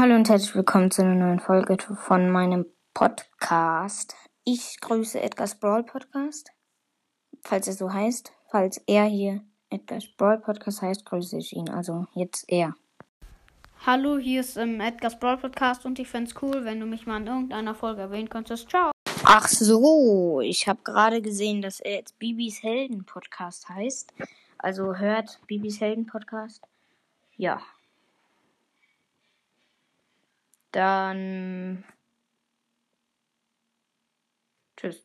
Hallo und herzlich willkommen zu einer neuen Folge von meinem Podcast. Ich grüße Edgar's Brawl Podcast, falls er so heißt. Falls er hier Edgar's Brawl Podcast heißt, grüße ich ihn. Also jetzt er. Hallo, hier ist ähm, Edgar's Brawl Podcast und ich fände es cool, wenn du mich mal in irgendeiner Folge erwähnen könntest. Ciao. Ach so, ich habe gerade gesehen, dass er jetzt Bibis Helden Podcast heißt. Also hört Bibis Helden Podcast. Ja. Dann. Tschüss.